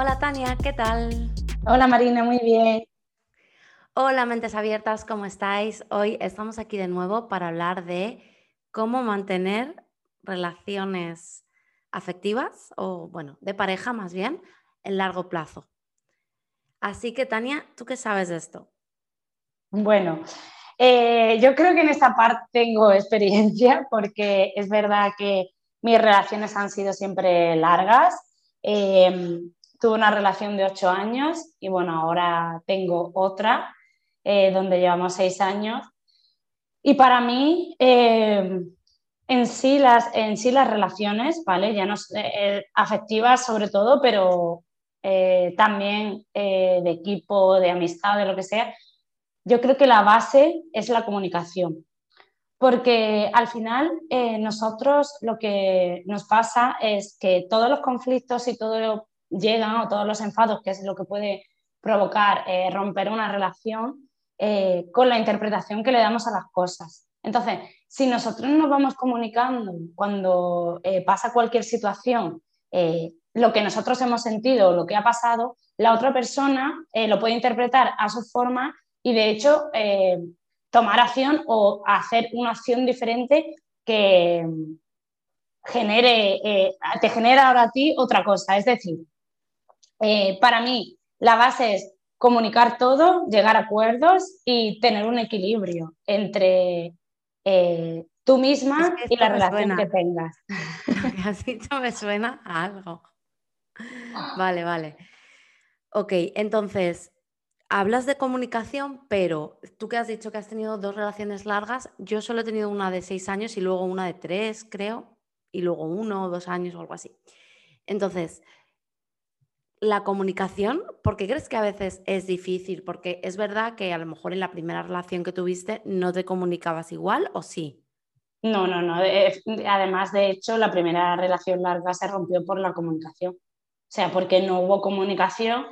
Hola Tania, ¿qué tal? Hola Marina, muy bien. Hola mentes abiertas, ¿cómo estáis? Hoy estamos aquí de nuevo para hablar de cómo mantener relaciones afectivas o, bueno, de pareja más bien, en largo plazo. Así que Tania, ¿tú qué sabes de esto? Bueno, eh, yo creo que en esta parte tengo experiencia porque es verdad que mis relaciones han sido siempre largas. Em, tuve una relación de ocho años y bueno, ahora tengo otra eh, donde llevamos seis años. Y para mí, em, en, sí las, en sí las relaciones, ¿vale? Ya no eh, afectivas sobre todo, pero también de equipo, de amistad, de lo que sea, yo creo que la base es la comunicación, porque al final eh, nosotros lo que nos pasa es que todos los conflictos y todo llegan o todos los enfados, que es lo que puede provocar eh, romper una relación, eh, con la interpretación que le damos a las cosas. Entonces, si nosotros nos vamos comunicando cuando pasa cualquier situación, lo que nosotros hemos sentido, lo que ha pasado, la otra persona lo puede interpretar a su forma y de hecho eh, tomar acción o hacer una acción diferente que genere, eh, te genera ahora a ti otra cosa. Es decir, eh, para mí la base es comunicar todo, llegar a acuerdos y tener un equilibrio entre tú misma y la relación que tengas. Así me suena a algo. Vale, vale. Ok, entonces, Hablas de comunicación, pero tú que has dicho que has tenido dos relaciones largas, yo solo he tenido una de seis años y luego una de tres, creo, y luego uno o dos años o algo así. Entonces, la comunicación, ¿por qué crees que a veces es difícil? Porque es verdad que a lo mejor en la primera relación que tuviste no te comunicabas igual o sí. No, no, no. Además, de hecho, la primera relación larga se rompió por la comunicación. O sea, porque no hubo comunicación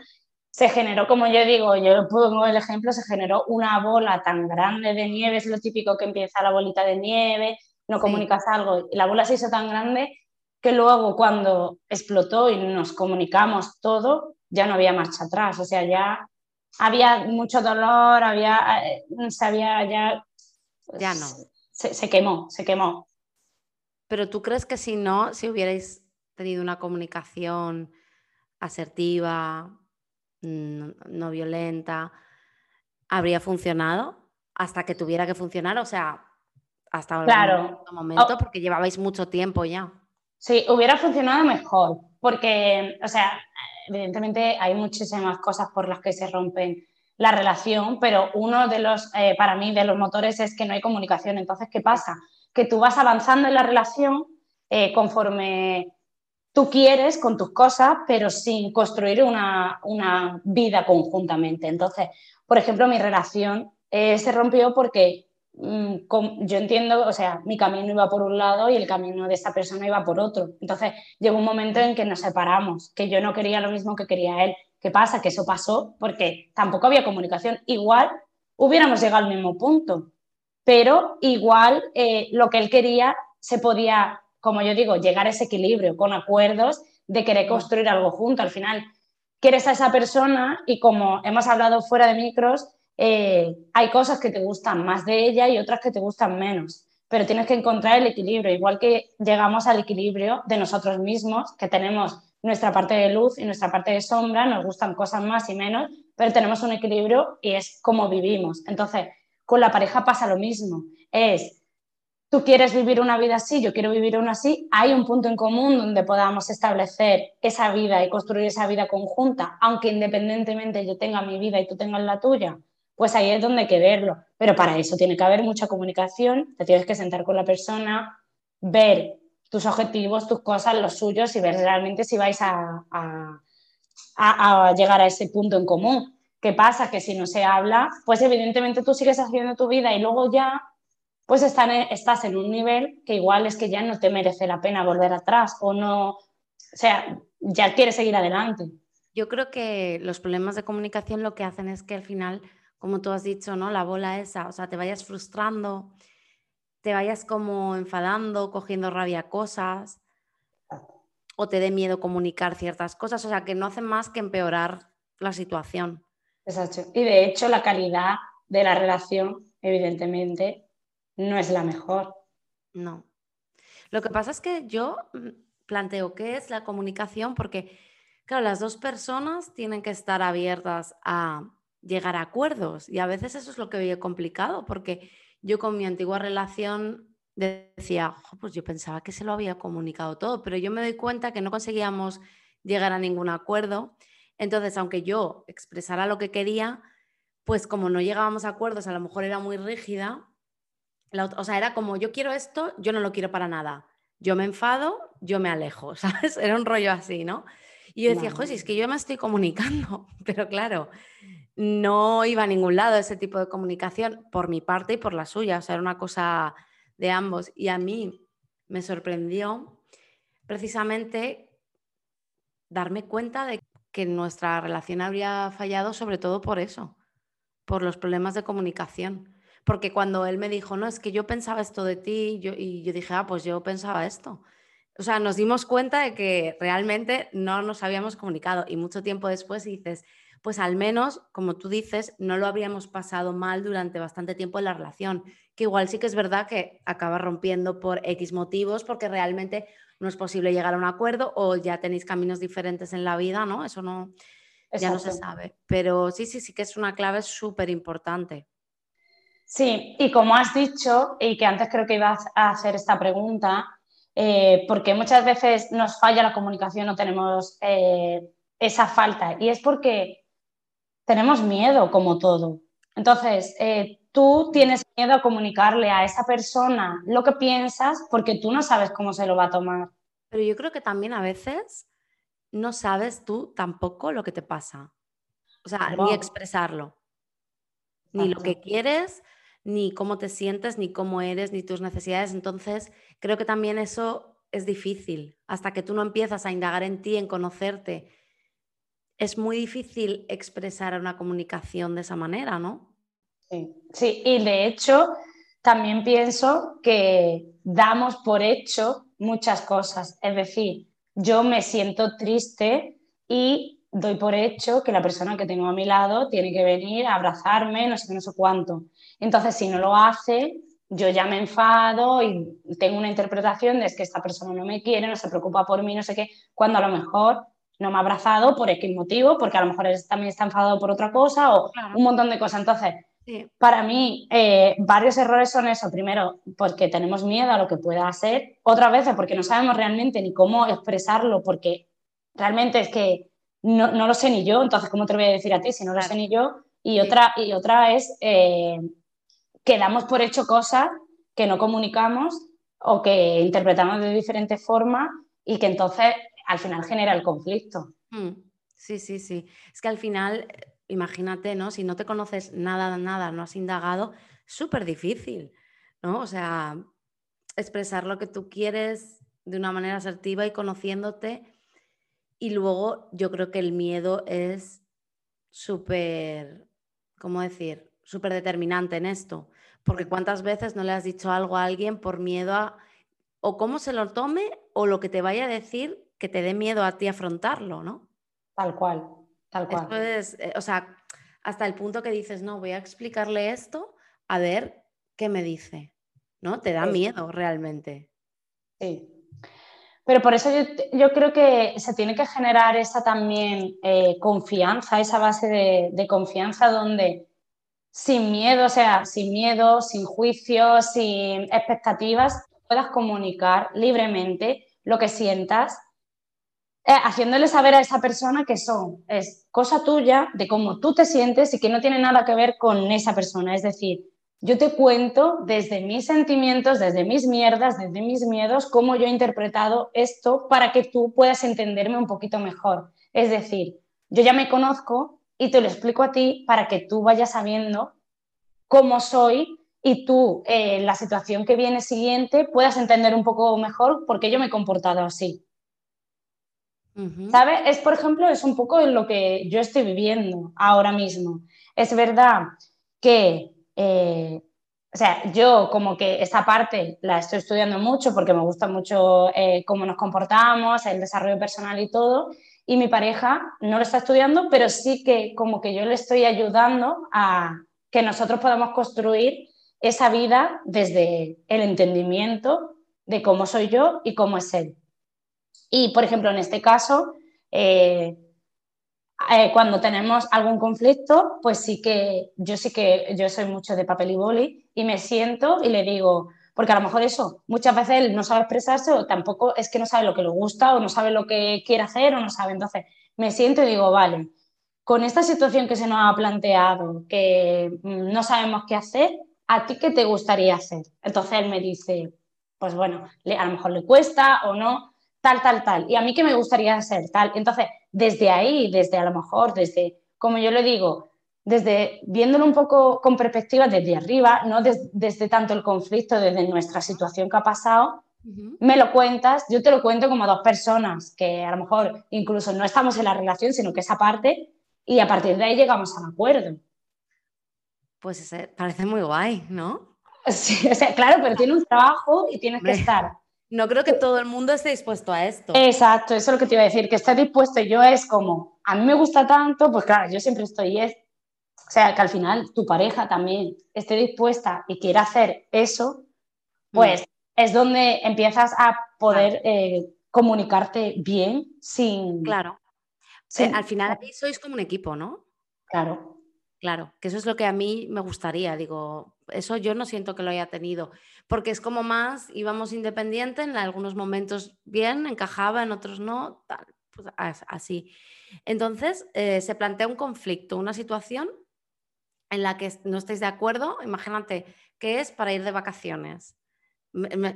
se generó, como yo digo, yo pongo el ejemplo, se generó una bola tan grande de nieve, es lo típico que empieza la bolita de nieve, no comunicas algo, la bola se hizo tan grande que luego cuando explotó y nos comunicamos todo, ya no había marcha atrás, o sea, ya había mucho dolor, había, eh, se había ya... ya no. Se, se quemó, se quemó. Pero tú crees que si no, si hubierais tenido una comunicación asertiva, no, violenta, habría funcionado hasta que tuviera que funcionar, o sea, hasta claro. momento, porque llevabais mucho tiempo ya. Sí, hubiera funcionado mejor, porque, o sea, evidentemente hay muchísimas cosas por las que se rompen la relación, pero uno de los, eh, para mí, de los motores es que no hay comunicación. Entonces, ¿qué pasa? Que tú vas avanzando en la relación eh, conforme tú quieres con tus cosas, pero sin construir una, vida conjuntamente. Entonces, por ejemplo, mi relación eh, se rompió porque yo entiendo, o sea, mi camino iba por un lado y el camino de esta persona iba por otro. Entonces, llegó un momento en que nos separamos, que yo no quería lo mismo que quería él. ¿Qué pasa? Que eso pasó porque tampoco había comunicación. Igual hubiéramos llegado al mismo punto, pero igual eh, lo que él quería se podía como yo digo, llegar a ese equilibrio con acuerdos de querer construir algo junto. Al final, quieres a esa persona y como hemos hablado fuera de micros, eh, hay cosas que te gustan más de ella y otras que te gustan menos. Pero tienes que encontrar el equilibrio, igual que llegamos al equilibrio de nosotros mismos, que tenemos nuestra parte de luz y nuestra parte de sombra, nos gustan cosas más y menos, pero tenemos un equilibrio y es como vivimos. Entonces, con la pareja pasa lo mismo. Es tú quieres vivir una vida así, yo quiero vivir una así, hay un punto en común donde podamos establecer esa vida y construir esa vida conjunta, aunque independientemente yo tenga mi vida y tú tengas la tuya, pues ahí es donde hay que verlo. Pero para eso tiene que haber mucha comunicación, te tienes que sentar con la persona, ver tus objetivos, tus cosas, los suyos y ver realmente si vais a, llegar a ese punto en común. ¿Qué pasa? Que si no se habla, pues evidentemente tú sigues haciendo tu vida y luego ya, pues estás en un nivel que igual es que ya no te merece la pena volver atrás o no, o sea, ya quieres seguir adelante. Yo creo que los problemas de comunicación lo que hacen es que al final, como tú has dicho, ¿no? La bola esa, o sea, te vayas frustrando, te vayas como enfadando, cogiendo rabia cosas o te dé miedo comunicar ciertas cosas, o sea, que no hacen más que empeorar la situación. Exacto. Y de hecho la calidad de la relación, evidentemente, no es la mejor. No. Lo que pasa es que yo mm, planteo qué es la comunicación porque, claro, las dos personas tienen que estar abiertas a llegar a acuerdos y a veces eso es lo que veo complicado porque yo con mi antigua relación decía, pues yo pensaba que se lo había comunicado todo, pero yo me doy cuenta que no conseguíamos llegar a ningún acuerdo. Entonces, aunque yo expresara lo que quería, pues como no llegábamos a acuerdos, a lo mejor era muy rígida. o sea, era como, yo quiero esto, yo no lo quiero para nada. Yo me enfado, yo me alejo, ¿sabes? Era un rollo así, ¿no? Y yo decía, joder, es que yo me estoy comunicando, pero claro, no iba a ningún lado ese tipo de comunicación por mi parte y por la suya, o sea, era una cosa de ambos. Y a mí me sorprendió precisamente darme cuenta de que nuestra relación habría fallado sobre todo por eso, por los problemas de comunicación. Porque cuando él me dijo, no, es que yo pensaba esto de ti, y yo dije, ah, pues yo pensaba esto. O sea, nos dimos cuenta de que realmente no nos habíamos comunicado y mucho tiempo después dices, pues al menos, como tú dices, no lo habríamos pasado mal durante bastante tiempo en la relación, que igual sí que es verdad que acaba rompiendo por X motivos, porque realmente no es posible llegar a un acuerdo o ya tenéis caminos diferentes en la vida, ¿no? Eso no, ya no se sabe. Pero sí, sí, sí que es una clave súper importante. Sí, y como has dicho, y que antes creo que ibas a hacer esta pregunta, eh, porque muchas veces nos falla la comunicación, no tenemos eh, esa falta, y es porque tenemos miedo como todo. Entonces, eh, tú tienes miedo a comunicarle a esa persona lo que piensas porque tú no sabes cómo se lo va a tomar. Pero yo creo que también a veces no sabes tú tampoco lo que te pasa. O sea, ni expresarlo. Ni lo que quieres, ni cómo te sientes, ni cómo eres, ni tus necesidades. Entonces, creo que también eso es difícil. Hasta que tú no empiezas a indagar en ti, en conocerte es muy difícil expresar una comunicación de esa manera, ¿no? Sí, y de hecho también pienso que damos por hecho muchas cosas. Es decir, yo me siento triste y doy por hecho que la persona que tengo a mi lado tiene que venir a abrazarme, no sé no sé cuánto. Entonces, si no lo hace, yo ya me enfado y tengo una interpretación de que esta persona no me quiere, no se preocupa por mí, no sé qué, cuando a lo mejor no me ha abrazado por X motivo, porque a lo mejor él también está enfadado por otra cosa o un montón de cosas. Entonces, para mí, eh, varios errores son eso. Primero, porque tenemos miedo a lo que pueda ser. Otra vez, porque no sabemos realmente ni cómo expresarlo, porque realmente es que no, lo sé ni yo. Entonces, ¿cómo te lo voy a decir a ti si no lo sé ni yo? Y, otra, y otra es eh, que damos por hecho cosas que no comunicamos o que interpretamos de diferente forma y que entonces al final genera el conflicto. Mm, sí, sí, sí. Es que al final, imagínate, ¿no? Si no te conoces nada, nada, no has indagado, súper difícil, ¿no? O sea, expresar lo que tú quieres de una manera asertiva y conociéndote. Y luego yo creo que el miedo es súper, ¿cómo decir? Súper determinante en esto. Porque cuántas veces no le has dicho algo a alguien por miedo a o cómo se lo tome o lo que te vaya a decir que te dé miedo a ti afrontarlo, ¿no? Tal cual, tal cual. Eh, o sea, hasta el punto que dices, no, voy a explicarle esto, a ver qué me dice, ¿no? Te da miedo realmente. Sí. Pero por eso yo, creo que se tiene que generar esa también eh, confianza, esa base de, de confianza donde sin miedo, o sea, sin miedo, sin juicio, sin expectativas, puedas comunicar libremente lo que sientas eh, haciéndole saber a esa persona que son, es cosa tuya, de cómo tú te sientes y que no tiene nada que ver con esa persona. Es decir, yo te cuento desde mis sentimientos, desde mis mierdas, desde mis miedos, cómo yo he interpretado esto para que tú puedas entenderme un poquito mejor. Es decir, yo ya me conozco y te lo explico a ti para que tú vayas sabiendo cómo soy y tú, en la situación que viene siguiente, puedas entender un poco mejor por qué yo me he comportado así. ¿Sabes? Es, por ejemplo, es un poco lo que yo estoy viviendo ahora mismo. Es verdad que, eh, o sea, yo como que esta parte la estoy estudiando mucho porque me gusta mucho eh, cómo nos comportamos, el desarrollo personal y todo, y mi pareja no lo está estudiando, pero sí que como que yo le estoy ayudando a que nosotros podamos construir esa vida desde el entendimiento de cómo soy yo y cómo es él. Y, por ejemplo, en este caso, eh, eh, cuando tenemos algún conflicto, pues sí que yo sí que yo soy mucho de papel y boli y me siento y le digo, porque a lo mejor eso, muchas veces él no sabe expresarse o tampoco es que no sabe lo que le gusta o no sabe lo que quiere hacer o no sabe. Entonces, me siento y digo, vale, con esta situación que se nos ha planteado, que mm, no sabemos qué hacer, ¿a ti qué te gustaría hacer? Entonces él me dice, pues bueno, a lo mejor le cuesta o no, tal, tal, tal. Y a mí qué me gustaría hacer, tal. Entonces, desde ahí, desde a lo mejor, desde, como yo le digo, desde viéndolo un poco con perspectiva desde arriba, no desde tanto el conflicto, desde nuestra situación que ha pasado, me lo cuentas, yo te lo cuento como dos personas que a lo mejor incluso no estamos en la relación, sino que esa parte, y a partir de ahí llegamos a un acuerdo. Pues parece muy guay, ¿no? Sí, o sea, claro, pero tiene un trabajo y tienes que estar. No creo que todo el mundo esté dispuesto a esto. Exacto, eso es lo que te iba a decir, que esté dispuesto yo es como, a mí me gusta tanto, pues claro, yo siempre estoy, es, o sea, que al final tu pareja también esté dispuesta y quiera hacer eso, pues mm. es donde empiezas a poder eh, comunicarte bien sin... Claro. al final sois como un equipo, ¿no? Claro. Claro, que eso es lo que a mí me gustaría, digo, eso yo no siento que lo haya tenido, porque es como más, íbamos independiente, en algunos momentos bien, encajaba, en otros no, tal, pues así. Entonces, eh, se plantea un conflicto, una situación en la que no estáis de acuerdo, imagínate que es para ir de vacaciones.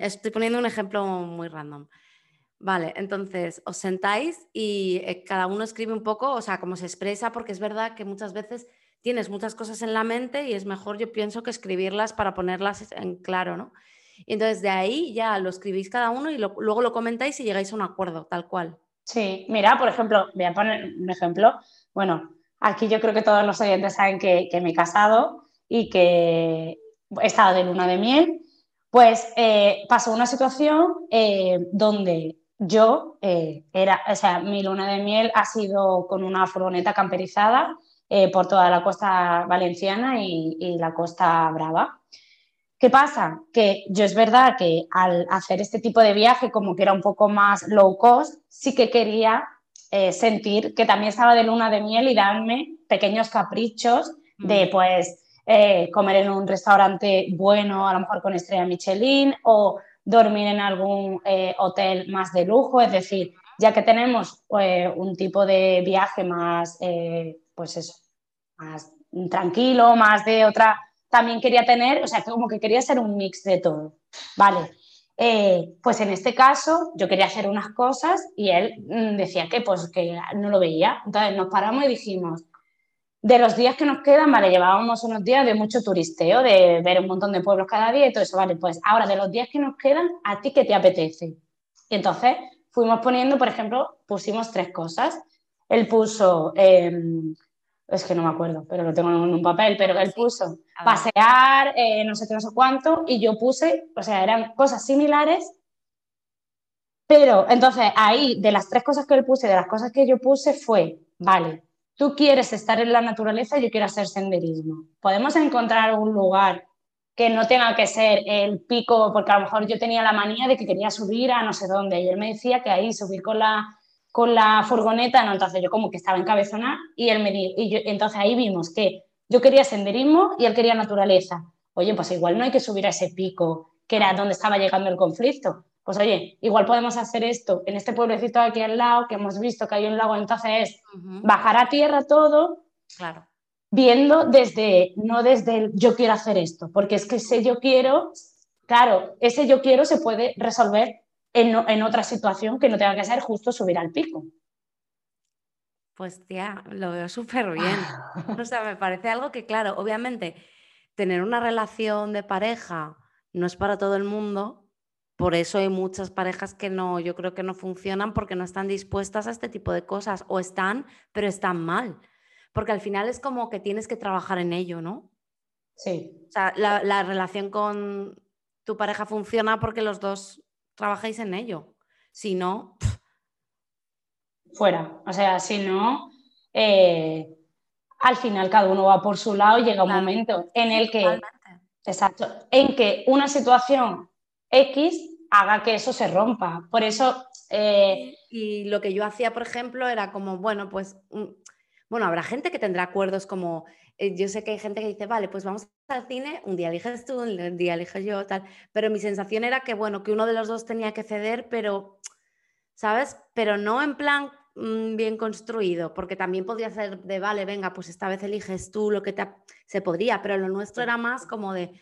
estoy poniendo un ejemplo muy random. Vale, entonces os sentáis y eh, cada uno escribe un poco, o sea, cómo se expresa, porque es verdad que muchas veces tienes muchas cosas en la mente y es mejor, yo pienso, que escribirlas para ponerlas en claro, ¿no? Y entonces de ahí ya lo escribís cada uno y luego lo comentáis y llegáis a un acuerdo, tal cual. Sí, mira, por ejemplo, voy a poner un ejemplo. Bueno, aquí yo creo que todos los oyentes saben que, me he casado y que he estado de luna de miel. Pues eh, pasó una situación eh, donde yo eh, era, o sea, mi luna de miel ha sido con una furgoneta camperizada eh, por toda la costa valenciana y, la costa brava. ¿Qué pasa? Que yo es verdad que al hacer este tipo de viaje, como que era un poco más low cost, sí que quería eh, sentir que también estaba de luna de miel y darme pequeños caprichos de mm. pues eh, comer en un restaurante bueno, a lo mejor con estrella Michelin, o dormir en algún hotel más de lujo, es decir, ya que tenemos un tipo de viaje más, pues eso, más tranquilo, más de otra, también quería tener, o sea, como que quería ser un mix de todo. Vale, eh, pues en este caso yo quería hacer unas cosas y él mm, decía que pues que no lo veía. Entonces nos paramos y dijimos, de los días que nos quedan, vale, llevábamos unos días de mucho turisteo, de ver un montón de pueblos cada día y todo eso, vale, pues ahora de los días que nos quedan, ¿a ti qué te apetece? Y entonces fuimos poniendo, por ejemplo, pusimos tres cosas. Él puso em, es que no me acuerdo, pero lo tengo en un papel, pero él puso pasear, eh, no sé qué, no sé cuánto, y yo puse, o sea, eran cosas similares, pero entonces ahí, de las tres cosas que él puse, de las cosas que yo puse, fue, vale, tú quieres estar en la naturaleza, yo quiero hacer senderismo. Podemos encontrar un lugar que no tenga que ser el pico, porque a lo mejor yo tenía la manía de que quería subir a no sé dónde, y él me decía que ahí subir con la con la furgoneta, no, entonces yo como que estaba en cabezona y él me dijo, y yo, entonces ahí vimos que yo quería senderismo y él quería naturaleza. Oye, pues igual no hay que subir a ese pico que era donde estaba llegando el conflicto. Pues oye, igual podemos hacer esto en este pueblecito aquí al lado, que hemos visto que hay un lago, entonces es bajar a tierra todo, claro. viendo desde, no desde el yo quiero hacer esto, porque es que ese yo quiero, claro, ese yo quiero se puede resolver en, otra situación que no tenga que ser justo subir al pico. Pues tía, lo veo súper bien. O sea, me parece algo que, claro, obviamente, tener una relación de pareja no es para todo el mundo. Por eso hay muchas parejas que no, yo creo que no funcionan porque no están dispuestas a este tipo de cosas. O están, pero están mal. Porque al final es como que tienes que trabajar en ello, ¿no? Sí. O sea, la, la relación con tu pareja funciona porque los dos trabajáis en ello. Si no, pff, fuera. O sea, si no, eh, al final cada uno va por su lado y llega un momento en el que, totalmente. exacto, en que una situación X haga que eso se rompa. Por eso, eh, Y lo que yo hacía, por ejemplo, era como, bueno, pues, bueno, habrá gente que tendrá acuerdos como, eh, yo sé que hay gente que dice, vale, pues vamos al cine, un día eliges tú, un día elijo yo, tal, pero mi sensación era que, bueno, que uno de los dos tenía que ceder, pero, ¿sabes? Pero no en plan mm, bien construido, porque también podría ser de, vale, venga, pues esta vez eliges tú lo que te... ap-". Se podría, pero lo nuestro era más como de,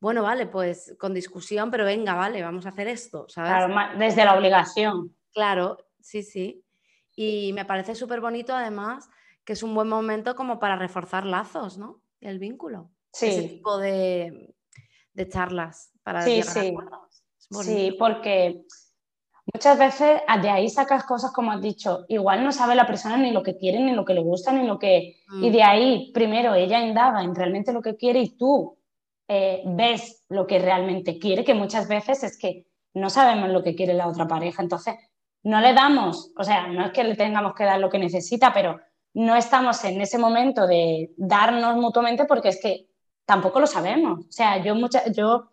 bueno, vale, pues con discusión, pero venga, vale, vamos a hacer esto, ¿sabes? claro, desde la obligación. Claro, sí, sí. Y me parece súper bonito además que es un buen momento como para reforzar lazos, ¿no? El vínculo. Ese Sí, tipo de, de charlas para Sí, llegar sí. sí, porque muchas veces de ahí sacas cosas como has dicho, igual no sabe la persona ni lo que quiere, ni lo que le gusta, ni lo que... Y Mm, de ahí, primero, ella indaga en realmente lo que quiere y tú eh, ves lo que realmente quiere, que muchas veces es que no sabemos lo que quiere la otra pareja. Entonces, no le damos, o sea, no es que le tengamos que dar lo que necesita, pero no estamos en ese momento de darnos mutuamente porque es que tampoco lo sabemos. O sea, yo, mucha, yo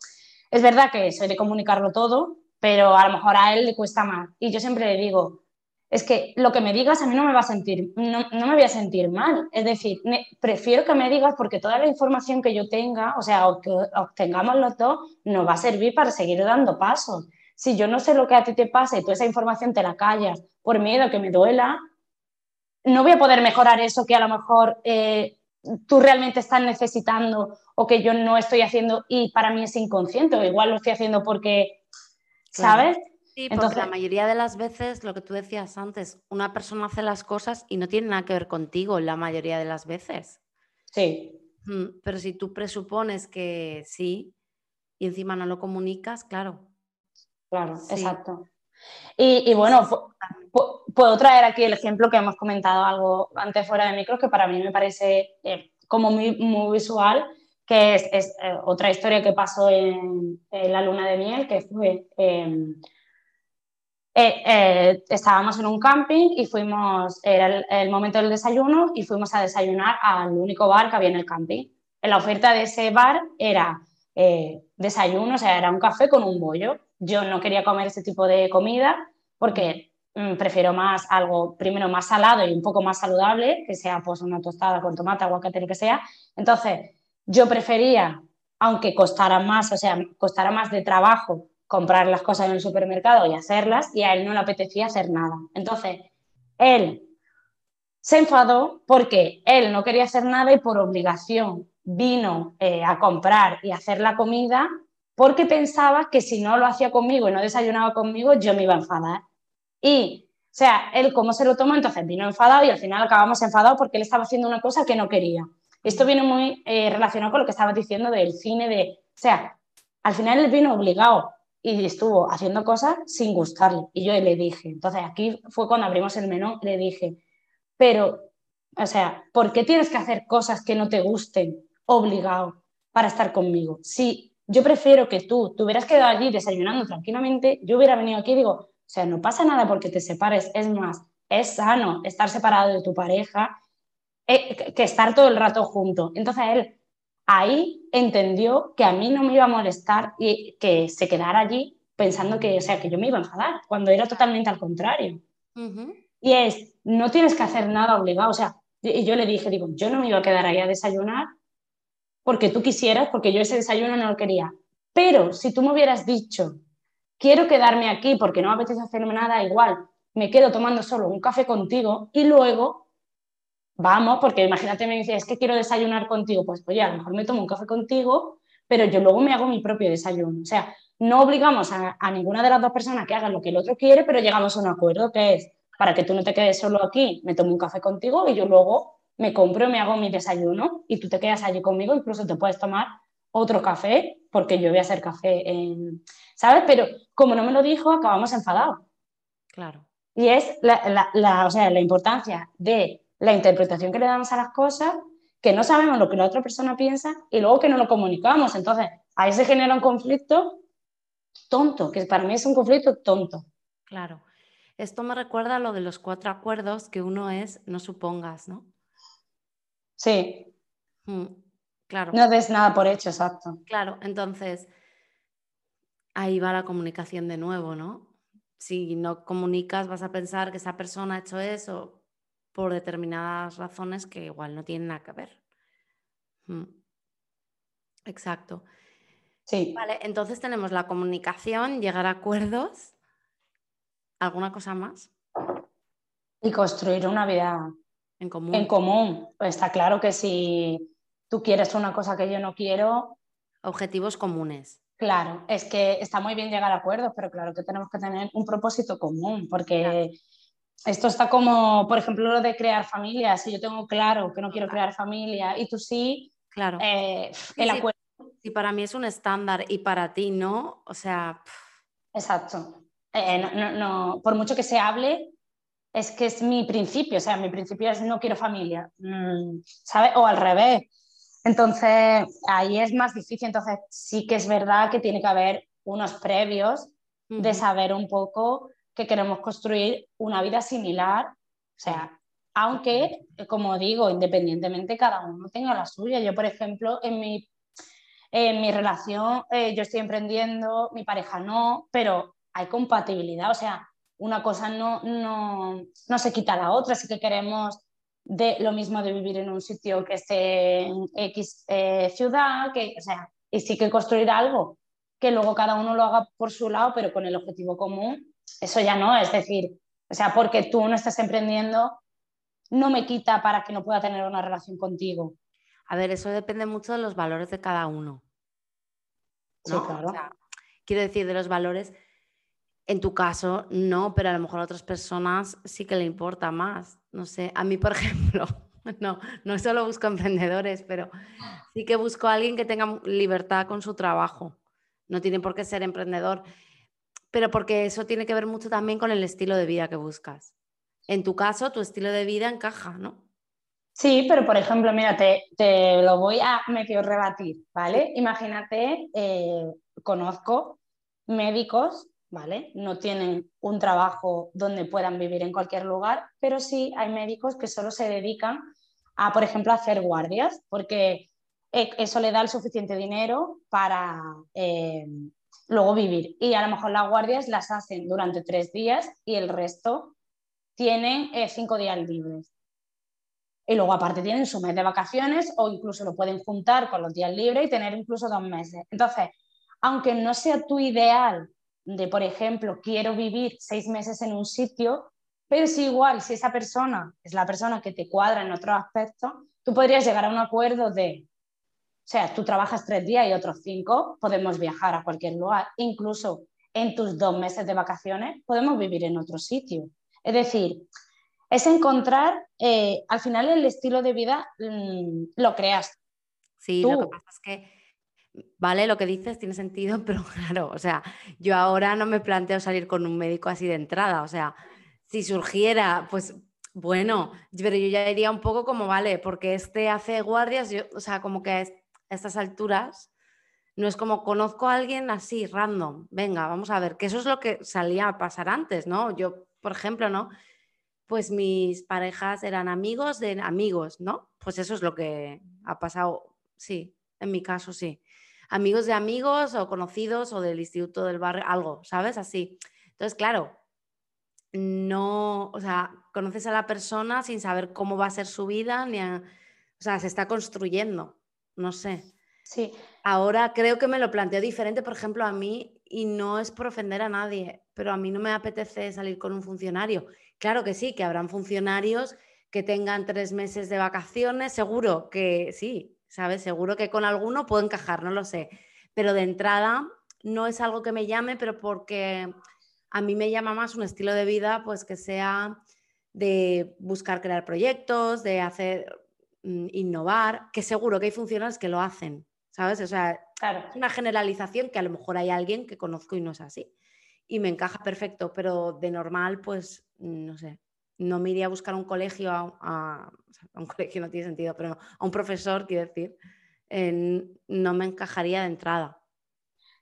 es verdad que soy de comunicarlo todo, pero a lo mejor a él le cuesta más. Y yo siempre le digo, es que lo que me digas a mí no me va a sentir, no, no me voy a sentir mal. Es decir, me- prefiero que me digas porque toda la información que yo tenga, o sea, o que obtengamos los dos, nos va a servir para seguir dando pasos. Si yo no sé lo que a ti te pasa y tú esa información te la callas por miedo que me duela, no voy a poder mejorar eso que a lo mejor eh, tú realmente estás necesitando o que yo no estoy haciendo y para mí es inconsciente o igual lo estoy haciendo porque, Claro. ¿sabes? Sí, porque Entonces- la mayoría de las veces, lo que tú decías antes, una persona hace las cosas y no tiene nada que ver contigo la mayoría de las veces. Sí, Mm, Pero si tú presupones que sí y encima no lo comunicas, claro. claro, Sí. exacto. Y, y bueno, puedo traer aquí el ejemplo que hemos comentado algo antes fuera de micro, que para mí me parece eh, como muy, muy visual, que es, es, eh, otra historia que pasó en, en la luna de miel, que fue... eh, eh, eh, estábamos en un camping y fuimos, era el, el momento del desayuno y fuimos a desayunar al único bar que había en el camping. La oferta de ese bar era eh, desayuno, o sea, era un café con un bollo. Yo no quería comer ese tipo de comida porque prefiero más algo, primero más salado y un poco más saludable, que sea pues una tostada con tomate, aguacate, lo que sea. Entonces, yo prefería, aunque costara más, o sea, costara más de trabajo comprar las cosas en el supermercado y hacerlas, y a él no le apetecía hacer nada. Entonces, él se enfadó porque él no quería hacer nada y por obligación vino eh, a comprar y hacer la comida porque pensaba que si no lo hacía conmigo y no desayunaba conmigo, yo me iba a enfadar. Y, o sea, él cómo se lo tomó, entonces vino enfadado y al final acabamos enfadados porque él estaba haciendo una cosa que no quería. Esto viene muy eh, relacionado con lo que estabas diciendo del cine, de, o sea, al final él vino obligado y estuvo haciendo cosas sin gustarle. Y yo le dije, entonces aquí fue cuando abrimos el menú, le dije, pero, o sea, ¿por qué tienes que hacer cosas que no te gusten obligado para estar conmigo? Si yo prefiero que tú te hubieras quedado allí desayunando tranquilamente, yo hubiera venido aquí y digo, o sea, no pasa nada porque te separes, es más, es sano estar separado de tu pareja eh, que estar todo el rato junto. Entonces él ahí entendió que a mí no me iba a molestar y que se quedara allí pensando que, o sea, que yo me iba a enfadar, cuando era totalmente al contrario. Ujú. Y es, no tienes que hacer nada obligado. O sea, y yo le dije, digo, yo no me iba a quedar ahí a desayunar porque tú quisieras, porque yo ese desayuno no lo quería. Pero si tú me hubieras dicho, quiero quedarme aquí porque no me apetece hacerme nada, igual me quedo tomando solo un café contigo y luego vamos, porque imagínate, me dice, es que quiero desayunar contigo. Pues oye, a lo mejor me tomo un café contigo, pero yo luego me hago mi propio desayuno. O sea, no obligamos a, a ninguna de las dos personas que hagan lo que el otro quiere, pero llegamos a un acuerdo que es, para que tú no te quedes solo aquí, me tomo un café contigo y yo luego me compro, me hago mi desayuno y tú te quedas allí conmigo, incluso te puedes tomar otro café, porque yo voy a hacer café, en, ¿sabes? Pero como no me lo dijo, acabamos enfadados. Claro. Y es la, la, o sea, la importancia de la interpretación que le damos a las cosas, que no sabemos lo que la otra persona piensa y luego que no lo comunicamos. Entonces, ahí se genera un conflicto tonto, que para mí es un conflicto tonto. Claro. Esto me recuerda a lo de los cuatro acuerdos, que uno es no supongas, ¿no? Sí. Mm, claro. No des nada por hecho, exacto. Claro, entonces ahí va la comunicación de nuevo, ¿no? Si no comunicas, vas a pensar que esa persona ha hecho eso por determinadas razones que igual no tienen nada que ver. Mm. Exacto. Sí. Vale, entonces tenemos la comunicación, llegar a acuerdos. ¿Alguna cosa más? Y construir una vida en común. En común. Está claro que si tú quieres una cosa que yo no quiero. Objetivos comunes. Claro, es que está muy bien llegar a acuerdos, pero claro que tenemos que tener un propósito común, porque esto está como, por ejemplo, lo de crear familia. Si yo tengo claro que no quiero crear familia y tú sí, claro. Eh, el acuerdo si para mí es un estándar y para ti no, o sea... Exacto. Eh, no, por mucho que se hable, es que es mi principio, o sea, mi principio es no quiero familia, mm, ¿sabes? O al revés. Entonces, ahí es más difícil, entonces sí que es verdad que tiene que haber unos previos de saber un poco que queremos construir una vida similar, o sea, aunque, como digo, independientemente cada uno tenga la suya. Yo, por ejemplo, en mi en mi relación eh, yo estoy emprendiendo, mi pareja no, pero hay compatibilidad, o sea, una cosa no, no, no se quita a la otra, sí que queremos de lo mismo de vivir en un sitio que esté en X eh, ciudad, que, o sea, y sí que construir algo que luego cada uno lo haga por su lado, pero con el objetivo común, eso ya no, es decir, o sea, porque tú no estás emprendiendo, no me quita para que no pueda tener una relación contigo. A ver, eso depende mucho de los valores de cada uno. ¿no? claro. quiero decir, de los valores, en tu caso no, pero a lo mejor a otras personas sí que le importa más. No sé, a mí, por ejemplo, no, no solo busco emprendedores, pero sí que busco a alguien que tenga libertad con su trabajo. No tiene por qué ser emprendedor, pero porque eso tiene que ver mucho también con el estilo de vida que buscas. En tu caso, tu estilo de vida encaja, ¿no? Sí, pero por ejemplo, mira, te, lo voy a medio rebatir, ¿vale? Imagínate, eh, conozco médicos, ¿vale? No tienen un trabajo donde puedan vivir en cualquier lugar, pero sí hay médicos que solo se dedican a, por ejemplo, hacer guardias, porque e, eso le da el suficiente dinero para eh, luego vivir. Y a lo mejor las guardias las hacen durante tres días y el resto tienen eh, cinco días libres. Y luego aparte tienen su mes de vacaciones o incluso lo pueden juntar con los días libres y tener incluso dos meses. Entonces, aunque no sea tu ideal de, por ejemplo, quiero vivir seis meses en un sitio, pero si igual, si esa persona es la persona que te cuadra en otro aspecto, tú podrías llegar a un acuerdo de, o sea, tú trabajas tres días y otros cinco, podemos viajar a cualquier lugar, incluso en tus dos meses de vacaciones podemos vivir en otro sitio. Es decir, es encontrar, eh, al final el estilo de vida mm, lo creas. Sí, lo que pasa es que, vale, lo que dices tiene sentido, pero claro, o sea, yo ahora no me planteo salir con un médico así de entrada, o sea, si surgiera, pues bueno, pero yo ya diría un poco como, vale, porque este hace guardias, yo, o sea, como que a estas alturas no es como conozco a alguien así, random, venga, vamos a ver, que eso es lo que salía a pasar antes, ¿no? Yo, por ejemplo, ¿no? pues mis parejas eran amigos de amigos, ¿no? Pues eso es lo que ha pasado, sí, en mi caso sí. Amigos de amigos o conocidos o del instituto del barrio, algo, ¿sabes? Así. Entonces, claro, no, o sea, conoces a la persona sin saber cómo va a ser su vida, ni o sea, se está construyendo, no sé. Sí. Ahora creo que me lo planteo diferente, por ejemplo, a mí, y no es por ofender a nadie, pero a mí no me apetece salir con un funcionario Claro que sí, que habrán funcionarios que tengan tres meses de vacaciones, seguro que sí, ¿sabes? Seguro que con alguno puedo encajar, no lo sé. Pero de entrada no es algo que me llame, pero porque, A mí me llama más un estilo de vida pues que sea de buscar crear proyectos, de hacer mm, innovar, que seguro que hay funciones que lo hacen, ¿sabes? O sea, es una generalización que a lo mejor hay alguien que conozco y no es así. Y me encaja perfecto, pero de normal, pues, no sé, no me iría a buscar un colegio, a, un colegio no tiene sentido, pero a un profesor, quiero decir, no me encajaría de entrada.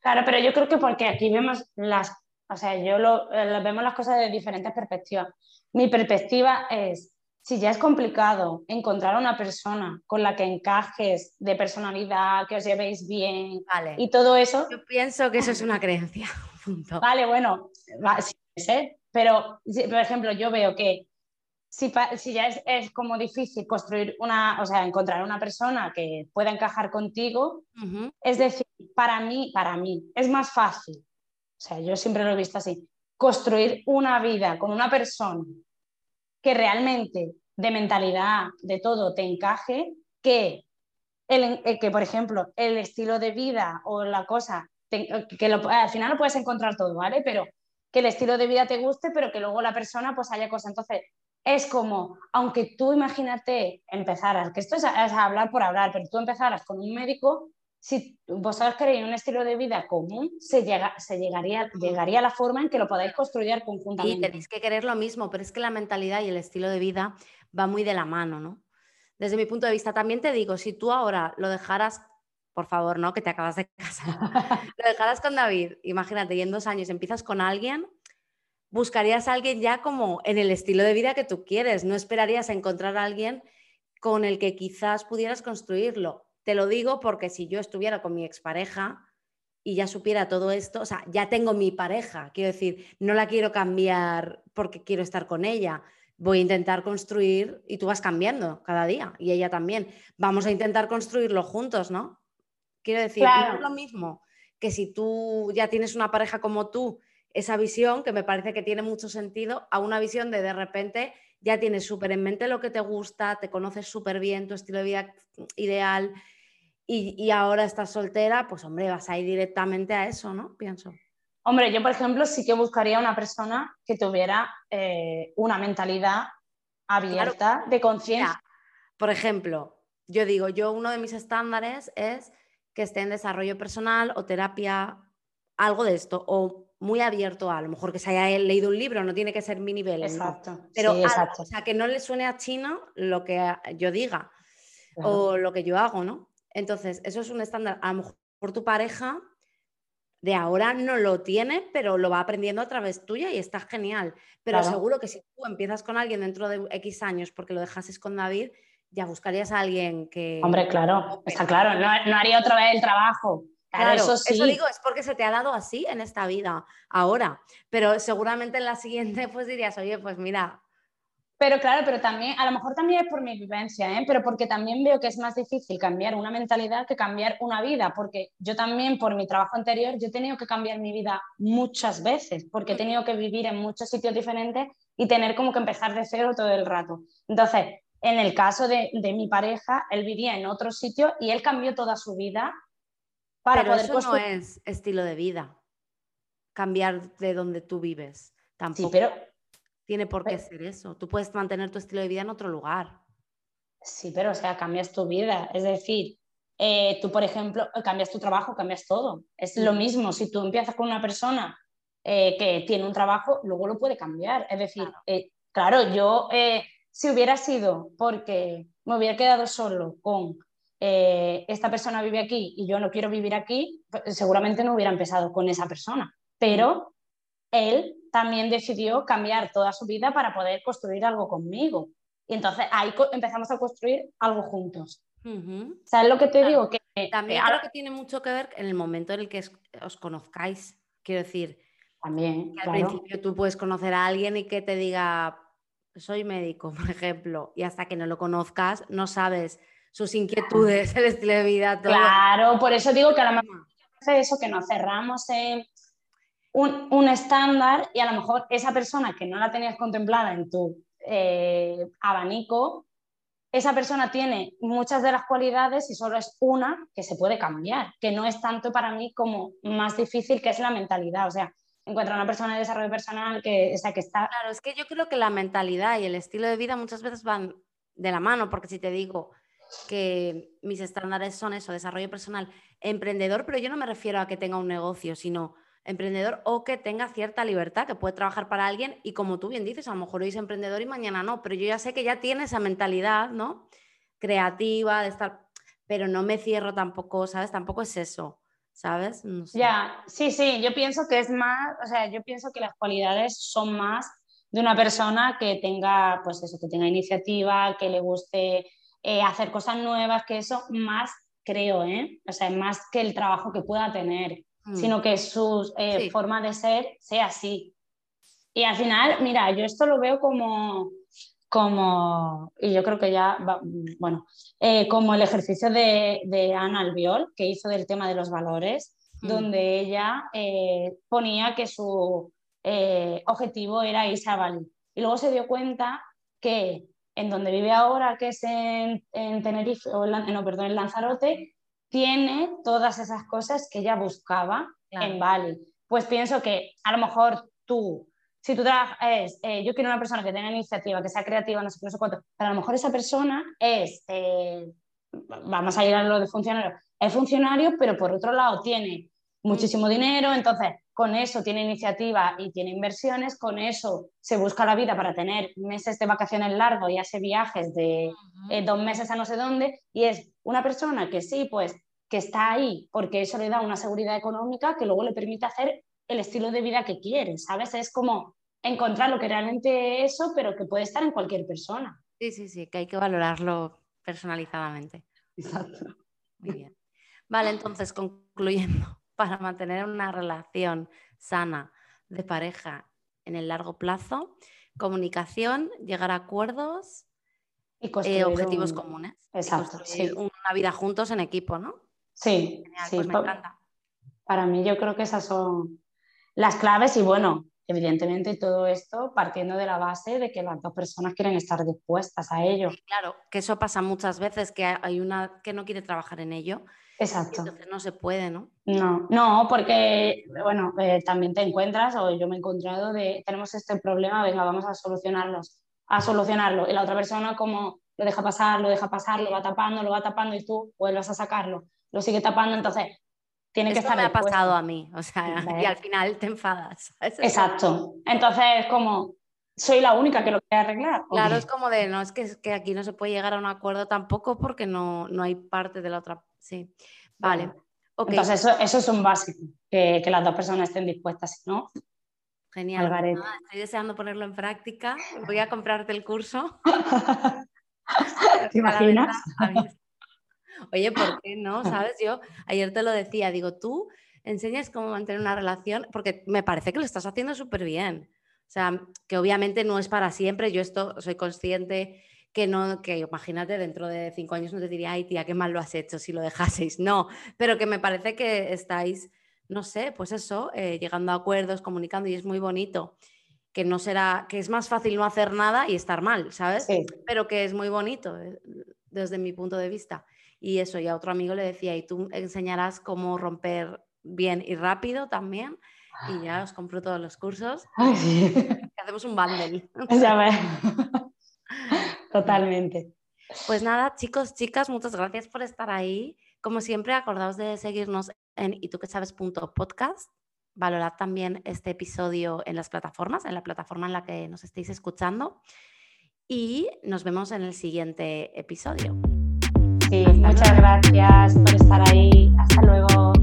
Claro, pero yo creo que porque aquí vemos las, o sea, yo lo, eh, vemos las cosas de diferentes perspectivas. Mi perspectiva es, si ya es complicado encontrar una persona con la que encajes de personalidad, que os llevéis bien y todo eso. Yo pienso que eso es una creencia. Vale, bueno, sí, sé, pero por ejemplo, yo veo que si, si ya es, es, como difícil construir una, o sea, encontrar una persona que pueda encajar contigo, es decir, para mí, para mí, es más fácil, o sea, yo siempre lo he visto así, construir una vida con una persona que realmente de mentalidad, de todo, te encaje, que, el, eh, que por ejemplo, el estilo de vida o la cosa, que al final lo puedes encontrar todo, ¿vale? Pero que el estilo de vida te guste, pero que luego la persona pues haya cosas. Entonces, es como, aunque tú imagínate empezaras, que esto es, hablar por hablar, pero tú empezaras con un médico, si vosotros queréis un estilo de vida común, se, llega, se llegaría, llegaría a la forma en que lo podáis construir conjuntamente. Y tenéis que querer lo mismo, pero es que la mentalidad y el estilo de vida va muy de la mano, ¿no? Desde mi punto de vista, también te digo, si tú ahora lo dejaras, por favor, ¿no? Que te acabas de casar, lo dejaras con David, imagínate, y en dos años empiezas con alguien, buscarías a alguien ya como en el estilo de vida que tú quieres, no esperarías encontrar a alguien con el que quizás pudieras construirlo. Te lo digo porque si yo estuviera con mi expareja y ya supiera todo esto, o sea, ya tengo mi pareja, quiero decir, no la quiero cambiar porque quiero estar con ella. Voy a intentar construir y tú vas cambiando cada día y ella también. Vamos a intentar construirlo juntos, ¿no? Quiero decir, no es lo mismo que si tú ya tienes una pareja como tú esa visión que me parece que tiene mucho sentido a una visión de de repente ya tienes súper en mente lo que te gusta, te conoces súper bien, tu estilo de vida ideal y, ahora estás soltera, pues hombre, vas a ir directamente a eso, ¿no? Pienso. Hombre, yo por ejemplo sí que buscaría una persona que tuviera eh, una mentalidad abierta de conciencia. Por ejemplo, yo digo, yo uno de mis estándares es que esté en desarrollo personal o terapia, algo de esto, o muy abierto a, lo mejor que se haya leído un libro, no tiene que ser mi nivel. Exacto. Pero o sea, que no le suene a chino lo que yo diga o lo que yo hago, ¿no? Entonces, eso es un estándar. A lo mejor tu pareja de ahora no lo tiene, pero lo va aprendiendo a través tuya y está genial. Pero seguro que si tú empiezas con alguien dentro de X años porque lo dejases con David, ya buscarías a alguien que... Hombre, claro, está claro, no, no haría otra vez el trabajo Claro, eso, sí. eso digo, es porque se te ha dado así en esta vida, ahora. Pero seguramente en la siguiente, pues dirías, oye, pues mira. Pero claro, pero también, a lo mejor también es por mi vivencia, ¿eh? pero porque también veo que es más difícil cambiar una mentalidad que cambiar una vida, porque yo también, por mi trabajo anterior, yo he tenido que cambiar mi vida muchas veces, porque he tenido que vivir en muchos sitios diferentes y tener como que empezar de cero todo el rato. Entonces, en el caso de, de mi pareja, él vivía en otro sitio y él cambió toda su vida pero eso no es estilo de vida. Cambiar de donde tú vives. Tampoco. pero, tiene por qué ser eso. Tú puedes mantener tu estilo de vida en otro lugar. Sí, pero o sea, cambias tu vida. Es decir, eh, tú, por ejemplo, cambias tu trabajo, cambias todo. Es lo mismo. Si tú empiezas con una persona eh, que tiene un trabajo, luego lo puede cambiar. Es decir, claro, eh, yo, si hubiera sido porque me hubiera quedado solo con eh, esta persona vive aquí y yo no quiero vivir aquí, pues, seguramente no hubiera empezado con esa persona. Pero él también decidió cambiar toda su vida para poder construir algo conmigo. Y entonces ahí empezamos a construir algo juntos. ¿Sabes lo que te digo? Que, también creo que tiene mucho que ver en el momento en el que os conozcáis. Quiero decir, también, al principio tú puedes conocer a alguien y que te diga, soy médico, por ejemplo, y hasta que no lo conozcas, no sabes sus inquietudes, el estilo de vida. Todo. Claro, por eso digo que a lo mejor eso, que nos cerramos en un, estándar y a lo mejor esa persona que no la tenías contemplada en tu eh, abanico, esa persona tiene muchas de las cualidades y solo es una que se puede cambiar, que no es tanto para mí como más difícil que es la mentalidad. O sea, encuentra una persona de desarrollo personal que, o sea, que está... Claro, es que yo creo que la mentalidad y el estilo de vida muchas veces van de la mano, porque si te digo que mis estándares son eso, desarrollo personal, emprendedor, pero yo no me refiero a que tenga un negocio, sino emprendedor o que tenga cierta libertad, que puede trabajar para alguien y como tú bien dices, a lo mejor hoy es emprendedor y mañana no, pero yo ya sé que ya tiene esa mentalidad, ¿no? Creativa, de estar, pero no me cierro tampoco, ¿sabes? Tampoco es eso, ¿sabes? Ya, sí, sí, yo pienso que es más, o sea, yo pienso que las cualidades son más de una persona que tenga, pues eso, que tenga iniciativa, que le guste eh, hacer cosas nuevas, que eso más creo, ¿eh? O sea, más que el trabajo que pueda tener. Mm. sino que su eh, forma de ser sea así. Y al final, mira, yo esto lo veo como, como y yo creo que ya, bueno, eh, como el ejercicio de, de, Ana Albiol, que hizo del tema de los valores, mm. donde ella eh, ponía que su objetivo era irse a Bali. Y luego se dio cuenta que en donde vive ahora, que es en, en Tenerife, o no, perdón, en Lanzarote, tiene todas esas cosas que ella buscaba en Bali. Pues pienso que a lo mejor tú, si tú trabajas, eh, yo quiero una persona que tenga iniciativa, que sea creativa, no sé, no sé cuánto, pero a lo mejor esa persona es, eh, vamos a ir a lo de funcionario, es funcionario, pero por otro lado tiene muchísimo dinero, entonces con eso tiene iniciativa y tiene inversiones, con eso se busca la vida para tener meses de vacaciones largos y hace viajes de eh, dos meses a no sé dónde, y es una persona que sí, pues que está ahí porque eso le da una seguridad económica que luego le permite hacer el estilo de vida que quiere, ¿sabes? Es como encontrar lo que realmente es eso, pero que puede estar en cualquier persona. Sí, sí, sí, que hay que valorarlo personalizadamente. Exacto. Muy bien. Vale, entonces, concluyendo, para mantener una relación sana de pareja en el largo plazo, comunicación, llegar a acuerdos y eh, objetivos comunes. Exacto. Y una vida juntos en equipo, ¿no? Sí, sí pues Para mí yo creo que esas son las claves y bueno, evidentemente todo esto partiendo de la base de que las dos personas quieren estar dispuestas a ello. claro, que eso pasa muchas veces, que hay una que no quiere trabajar en ello. Exacto. Entonces no se puede, ¿no? No, no, porque, bueno, eh, también te encuentras, o yo me he encontrado de, tenemos este problema, venga, vamos a solucionarlos, a solucionarlo. Y la otra persona como lo deja pasar, lo deja pasar, lo va tapando, lo va tapando y tú vuelves a sacarlo lo sigue tapando, entonces tiene que estar. me ha pasado a mí, o sea, y al final te enfadas. Exacto. Entonces es como, soy la única que lo quiere arreglar. Claro, es como de, no, es que, es que aquí no se puede llegar a un acuerdo tampoco porque no, no hay parte de la otra. Sí, vale. Entonces eso, eso, es un básico, que, que, las dos personas estén dispuestas, ¿no? Genial. estoy deseando ponerlo en práctica. Voy a comprarte el curso. ¿Te imaginas? Oye, ¿por qué no? ¿Sabes? Yo ayer te lo decía, digo, tú enseñas cómo mantener una relación, porque me parece que lo estás haciendo súper bien. O sea, que obviamente no es para siempre, yo esto soy consciente que no, que imagínate, dentro de cinco años no te diría, ay tía, qué mal lo has hecho si lo dejaseis. No, pero que me parece que estáis, no sé, pues eso, eh, llegando a acuerdos, comunicando y es muy bonito. Que no será, que es más fácil no hacer nada y estar mal, ¿sabes? Pero que es muy bonito eh, desde mi punto de vista. Y eso, y a otro amigo le decía, y tú enseñarás cómo romper bien y rápido también. Y ya os compro todos los cursos. Hacemos un bundle. Totalmente. Pues nada, chicos, chicas, muchas gracias por estar ahí. Como siempre, acordaos de seguirnos en y tú que sabes podcast. Valorad también este episodio en las plataformas, en la plataforma en la que nos estéis escuchando. Y nos vemos en el siguiente episodio Sí, muchas gracias por estar ahí. Hasta luego.